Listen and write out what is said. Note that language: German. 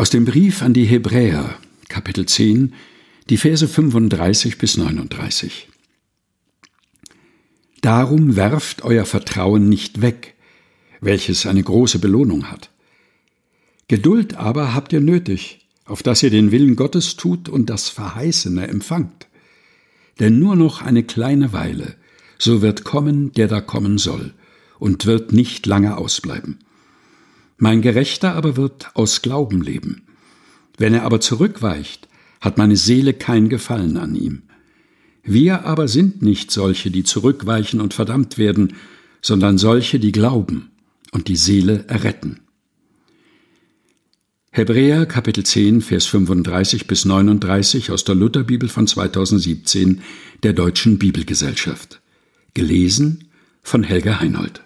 Aus dem Brief an die Hebräer, Kapitel 10, die Verse 35 bis 39. Darum werft euer Vertrauen nicht weg, welches eine große Belohnung hat. Geduld aber habt ihr nötig, auf dass ihr den Willen Gottes tut und das Verheißene empfangt. Denn nur noch eine kleine Weile, so wird kommen, der da kommen soll, und wird nicht lange ausbleiben. Mein Gerechter aber wird aus Glauben leben. Wenn er aber zurückweicht, hat meine Seele kein Gefallen an ihm. Wir aber sind nicht solche, die zurückweichen und verdammt werden, sondern solche, die glauben und die Seele erretten. Hebräer Kapitel 10, Vers 35 bis 39 aus der Lutherbibel von 2017 der Deutschen Bibelgesellschaft. Gelesen von Helga Heinold.